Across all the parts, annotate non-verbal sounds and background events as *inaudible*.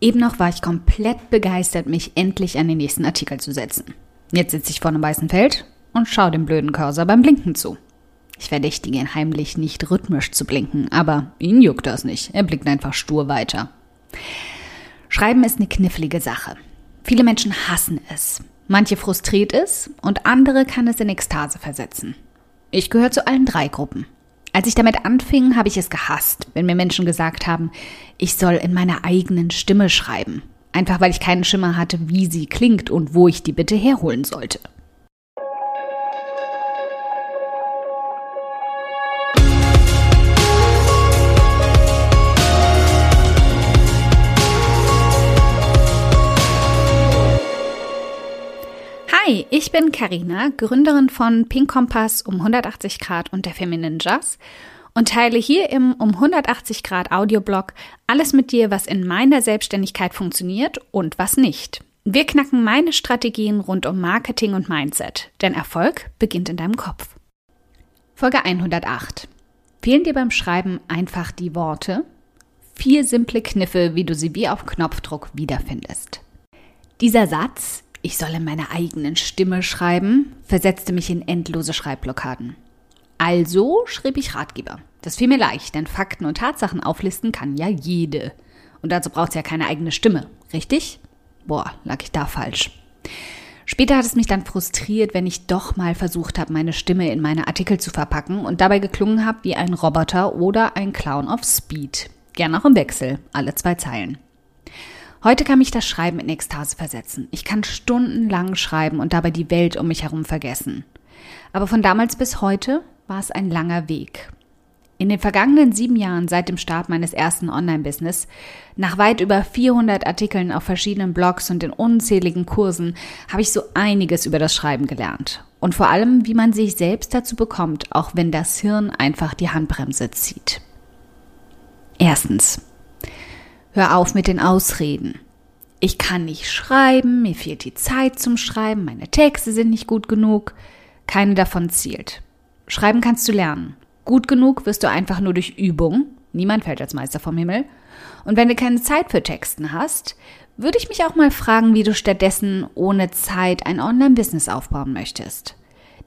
Eben noch war ich komplett begeistert, mich endlich an den nächsten Artikel zu setzen. Jetzt sitze ich vor einem weißen Feld und schaue dem blöden Cursor beim Blinken zu. Ich verdächtige ihn heimlich nicht rhythmisch zu blinken, aber ihn juckt das nicht. Er blickt einfach stur weiter. Schreiben ist eine knifflige Sache. Viele Menschen hassen es. Manche frustriert es und andere kann es in Ekstase versetzen. Ich gehöre zu allen drei Gruppen. Als ich damit anfing, habe ich es gehasst, wenn mir Menschen gesagt haben, ich soll in meiner eigenen Stimme schreiben. Einfach weil ich keinen Schimmer hatte, wie sie klingt und wo ich die bitte herholen sollte. Hi, ich bin Karina, Gründerin von Pink Kompass um 180 Grad und der Feminine Jazz und teile hier im um 180 Grad Audioblog alles mit dir, was in meiner Selbstständigkeit funktioniert und was nicht. Wir knacken meine Strategien rund um Marketing und Mindset, denn Erfolg beginnt in deinem Kopf. Folge 108. Fehlen dir beim Schreiben einfach die Worte? Vier simple Kniffe, wie du sie wie auf Knopfdruck wiederfindest. Dieser Satz ich soll in meiner eigenen Stimme schreiben, versetzte mich in endlose Schreibblockaden. Also schrieb ich Ratgeber. Das fiel mir leicht, denn Fakten und Tatsachen auflisten kann ja jede. Und dazu braucht es ja keine eigene Stimme, richtig? Boah, lag ich da falsch. Später hat es mich dann frustriert, wenn ich doch mal versucht habe, meine Stimme in meine Artikel zu verpacken und dabei geklungen habe wie ein Roboter oder ein Clown of Speed. Gern auch im Wechsel, alle zwei Zeilen. Heute kann mich das Schreiben in Ekstase versetzen. Ich kann stundenlang schreiben und dabei die Welt um mich herum vergessen. Aber von damals bis heute war es ein langer Weg. In den vergangenen sieben Jahren seit dem Start meines ersten Online-Business, nach weit über 400 Artikeln auf verschiedenen Blogs und in unzähligen Kursen, habe ich so einiges über das Schreiben gelernt. Und vor allem, wie man sich selbst dazu bekommt, auch wenn das Hirn einfach die Handbremse zieht. Erstens. Hör auf mit den Ausreden. Ich kann nicht schreiben, mir fehlt die Zeit zum Schreiben, meine Texte sind nicht gut genug. Keine davon zielt. Schreiben kannst du lernen. Gut genug wirst du einfach nur durch Übung. Niemand fällt als Meister vom Himmel. Und wenn du keine Zeit für Texten hast, würde ich mich auch mal fragen, wie du stattdessen ohne Zeit ein Online-Business aufbauen möchtest.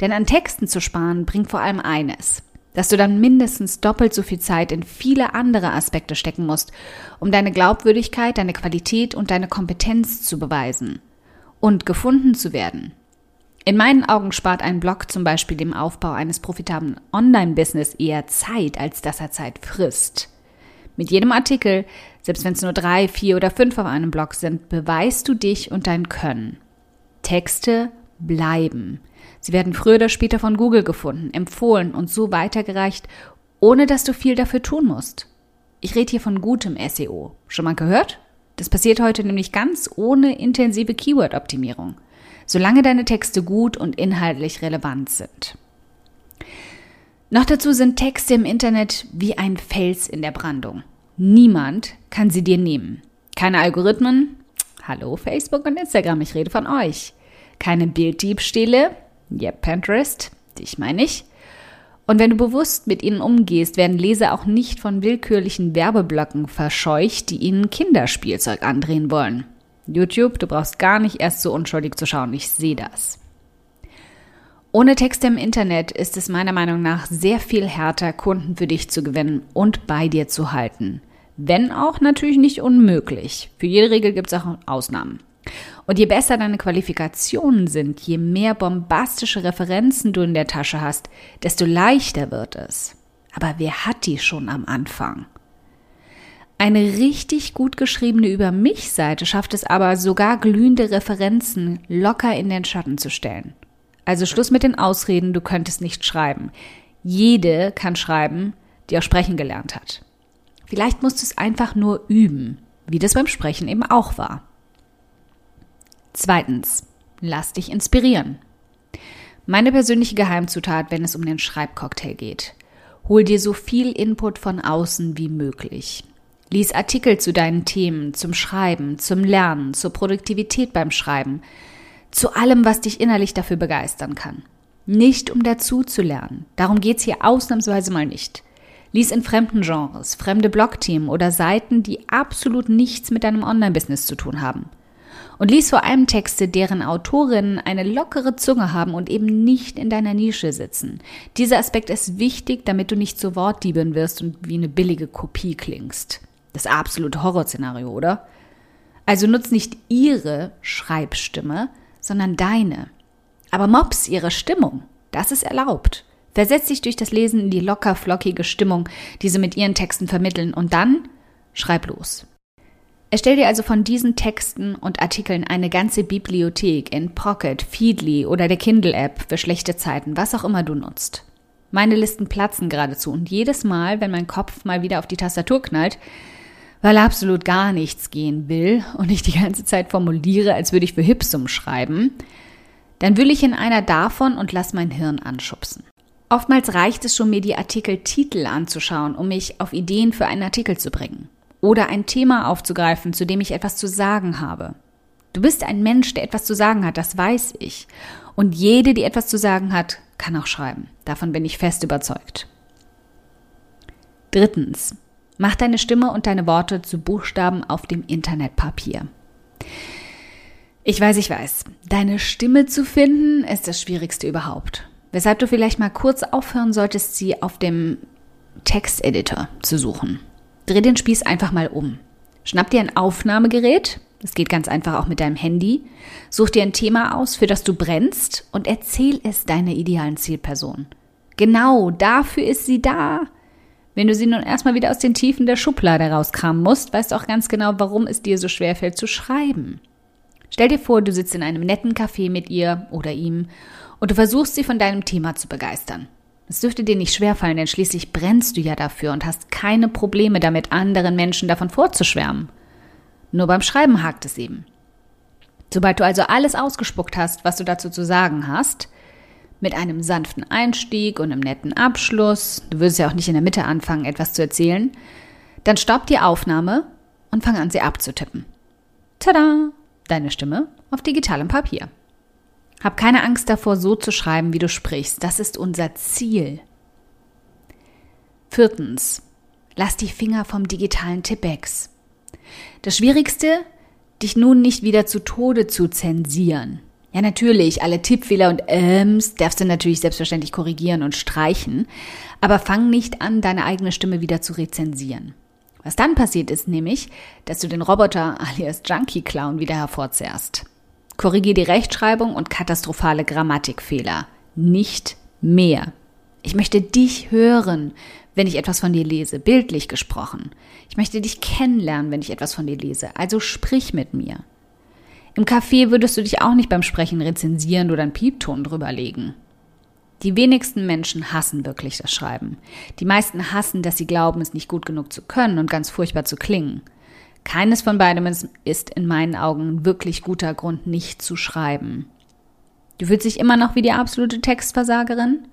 Denn an Texten zu sparen bringt vor allem eines dass du dann mindestens doppelt so viel Zeit in viele andere Aspekte stecken musst, um deine Glaubwürdigkeit, deine Qualität und deine Kompetenz zu beweisen und gefunden zu werden. In meinen Augen spart ein Blog zum Beispiel dem Aufbau eines profitablen Online-Business eher Zeit, als dass er Zeit frisst. Mit jedem Artikel, selbst wenn es nur drei, vier oder fünf auf einem Blog sind, beweist du dich und dein Können. Texte bleiben. Sie werden früher oder später von Google gefunden, empfohlen und so weitergereicht, ohne dass du viel dafür tun musst. Ich rede hier von gutem SEO. Schon mal gehört? Das passiert heute nämlich ganz ohne intensive Keyword-Optimierung, solange deine Texte gut und inhaltlich relevant sind. Noch dazu sind Texte im Internet wie ein Fels in der Brandung. Niemand kann sie dir nehmen. Keine Algorithmen. Hallo Facebook und Instagram, ich rede von euch. Keine Bilddiebstähle. Ja, Pinterest, dich meine ich. Und wenn du bewusst mit ihnen umgehst, werden Leser auch nicht von willkürlichen Werbeblöcken verscheucht, die ihnen Kinderspielzeug andrehen wollen. YouTube, du brauchst gar nicht erst so unschuldig zu schauen, ich sehe das. Ohne Texte im Internet ist es meiner Meinung nach sehr viel härter, Kunden für dich zu gewinnen und bei dir zu halten. Wenn auch natürlich nicht unmöglich. Für jede Regel gibt es auch Ausnahmen. Und je besser deine Qualifikationen sind, je mehr bombastische Referenzen du in der Tasche hast, desto leichter wird es. Aber wer hat die schon am Anfang? Eine richtig gut geschriebene Über mich Seite schafft es aber sogar glühende Referenzen locker in den Schatten zu stellen. Also Schluss mit den Ausreden, du könntest nicht schreiben. Jede kann schreiben, die auch sprechen gelernt hat. Vielleicht musst du es einfach nur üben, wie das beim Sprechen eben auch war. Zweitens, lass dich inspirieren. Meine persönliche Geheimzutat, wenn es um den Schreibcocktail geht. Hol dir so viel Input von außen wie möglich. Lies Artikel zu deinen Themen, zum Schreiben, zum Lernen, zur Produktivität beim Schreiben, zu allem, was dich innerlich dafür begeistern kann. Nicht um dazu zu lernen. Darum geht's hier ausnahmsweise mal nicht. Lies in fremden Genres, fremde Blogthemen oder Seiten, die absolut nichts mit deinem Online-Business zu tun haben. Und lies vor allem Texte, deren Autorinnen eine lockere Zunge haben und eben nicht in deiner Nische sitzen. Dieser Aspekt ist wichtig, damit du nicht zur Wortdiebin wirst und wie eine billige Kopie klingst. Das absolute Horrorszenario, oder? Also nutz nicht ihre Schreibstimme, sondern deine. Aber mops ihre Stimmung. Das ist erlaubt. Versetz dich durch das Lesen in die locker flockige Stimmung, die sie mit ihren Texten vermitteln und dann schreib los. Erstell dir also von diesen Texten und Artikeln eine ganze Bibliothek in Pocket, Feedly oder der Kindle-App für schlechte Zeiten, was auch immer du nutzt. Meine Listen platzen geradezu und jedes Mal, wenn mein Kopf mal wieder auf die Tastatur knallt, weil absolut gar nichts gehen will und ich die ganze Zeit formuliere, als würde ich für Hipsum schreiben, dann will ich in einer davon und lass mein Hirn anschubsen. Oftmals reicht es schon, mir die Artikeltitel anzuschauen, um mich auf Ideen für einen Artikel zu bringen. Oder ein Thema aufzugreifen, zu dem ich etwas zu sagen habe. Du bist ein Mensch, der etwas zu sagen hat, das weiß ich. Und jede, die etwas zu sagen hat, kann auch schreiben. Davon bin ich fest überzeugt. Drittens. Mach deine Stimme und deine Worte zu Buchstaben auf dem Internetpapier. Ich weiß, ich weiß. Deine Stimme zu finden ist das Schwierigste überhaupt. Weshalb du vielleicht mal kurz aufhören solltest, sie auf dem Texteditor zu suchen. Dreh den Spieß einfach mal um. Schnapp dir ein Aufnahmegerät, das geht ganz einfach auch mit deinem Handy, such dir ein Thema aus, für das du brennst und erzähl es deiner idealen Zielperson. Genau, dafür ist sie da. Wenn du sie nun erstmal wieder aus den Tiefen der Schublade rauskramen musst, weißt du auch ganz genau, warum es dir so schwer fällt zu schreiben. Stell dir vor, du sitzt in einem netten Café mit ihr oder ihm und du versuchst sie von deinem Thema zu begeistern. Es dürfte dir nicht schwerfallen, denn schließlich brennst du ja dafür und hast keine Probleme damit, anderen Menschen davon vorzuschwärmen. Nur beim Schreiben hakt es eben. Sobald du also alles ausgespuckt hast, was du dazu zu sagen hast, mit einem sanften Einstieg und einem netten Abschluss, du würdest ja auch nicht in der Mitte anfangen, etwas zu erzählen, dann stopp die Aufnahme und fang an, sie abzutippen. Tada! Deine Stimme auf digitalem Papier. Hab keine Angst davor, so zu schreiben, wie du sprichst. Das ist unser Ziel. Viertens. Lass die Finger vom digitalen Tippex. Das Schwierigste, dich nun nicht wieder zu Tode zu zensieren. Ja, natürlich, alle Tippfehler und Ähms darfst du natürlich selbstverständlich korrigieren und streichen, aber fang nicht an, deine eigene Stimme wieder zu rezensieren. Was dann passiert ist nämlich, dass du den Roboter alias Junkie Clown wieder hervorzerrst. Korrigier die Rechtschreibung und katastrophale Grammatikfehler. Nicht mehr. Ich möchte dich hören, wenn ich etwas von dir lese, bildlich gesprochen. Ich möchte dich kennenlernen, wenn ich etwas von dir lese. Also sprich mit mir. Im Café würdest du dich auch nicht beim Sprechen rezensieren oder einen Piepton drüberlegen. Die wenigsten Menschen hassen wirklich das Schreiben. Die meisten hassen, dass sie glauben, es nicht gut genug zu können und ganz furchtbar zu klingen. Keines von beidem ist in meinen Augen wirklich guter Grund, nicht zu schreiben. Du fühlst dich immer noch wie die absolute Textversagerin?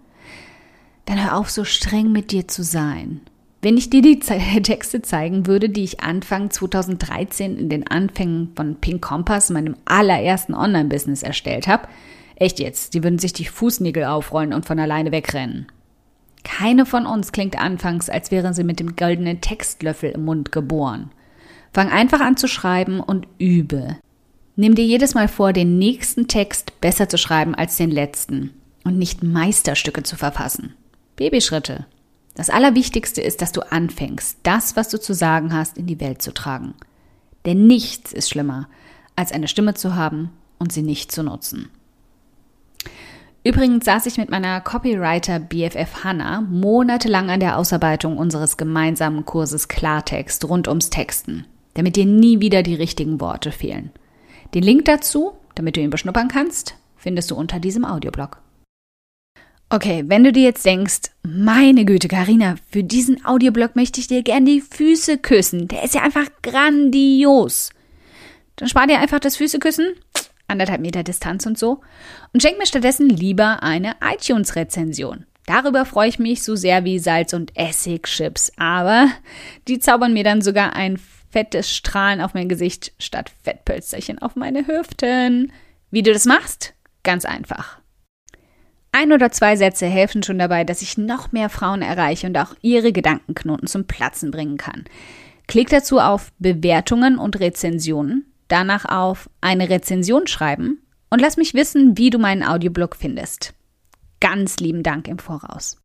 Dann hör auf, so streng mit dir zu sein. Wenn ich dir die *laughs* Texte zeigen würde, die ich Anfang 2013 in den Anfängen von Pink Compass, meinem allerersten Online-Business, erstellt habe, echt jetzt, die würden sich die Fußnägel aufrollen und von alleine wegrennen. Keine von uns klingt anfangs, als wäre sie mit dem goldenen Textlöffel im Mund geboren. Fang einfach an zu schreiben und übe. Nimm dir jedes Mal vor, den nächsten Text besser zu schreiben als den letzten und nicht Meisterstücke zu verfassen. Babyschritte. Das Allerwichtigste ist, dass du anfängst, das, was du zu sagen hast, in die Welt zu tragen. Denn nichts ist schlimmer, als eine Stimme zu haben und sie nicht zu nutzen. Übrigens saß ich mit meiner Copywriter BFF Hannah monatelang an der Ausarbeitung unseres gemeinsamen Kurses Klartext rund ums Texten damit dir nie wieder die richtigen Worte fehlen. Den Link dazu, damit du ihn beschnuppern kannst, findest du unter diesem Audioblog. Okay, wenn du dir jetzt denkst, meine Güte, Karina, für diesen Audioblog möchte ich dir gern die Füße küssen. Der ist ja einfach grandios. Dann spar dir einfach das Füßeküssen, anderthalb Meter Distanz und so, und schenk mir stattdessen lieber eine iTunes-Rezension. Darüber freue ich mich so sehr wie Salz- und Essigchips, aber die zaubern mir dann sogar ein fettes Strahlen auf mein Gesicht statt Fettpölsterchen auf meine Hüften. Wie du das machst? Ganz einfach. Ein oder zwei Sätze helfen schon dabei, dass ich noch mehr Frauen erreiche und auch ihre Gedankenknoten zum Platzen bringen kann. Klick dazu auf Bewertungen und Rezensionen, danach auf eine Rezension schreiben und lass mich wissen, wie du meinen Audioblog findest. Ganz lieben Dank im Voraus.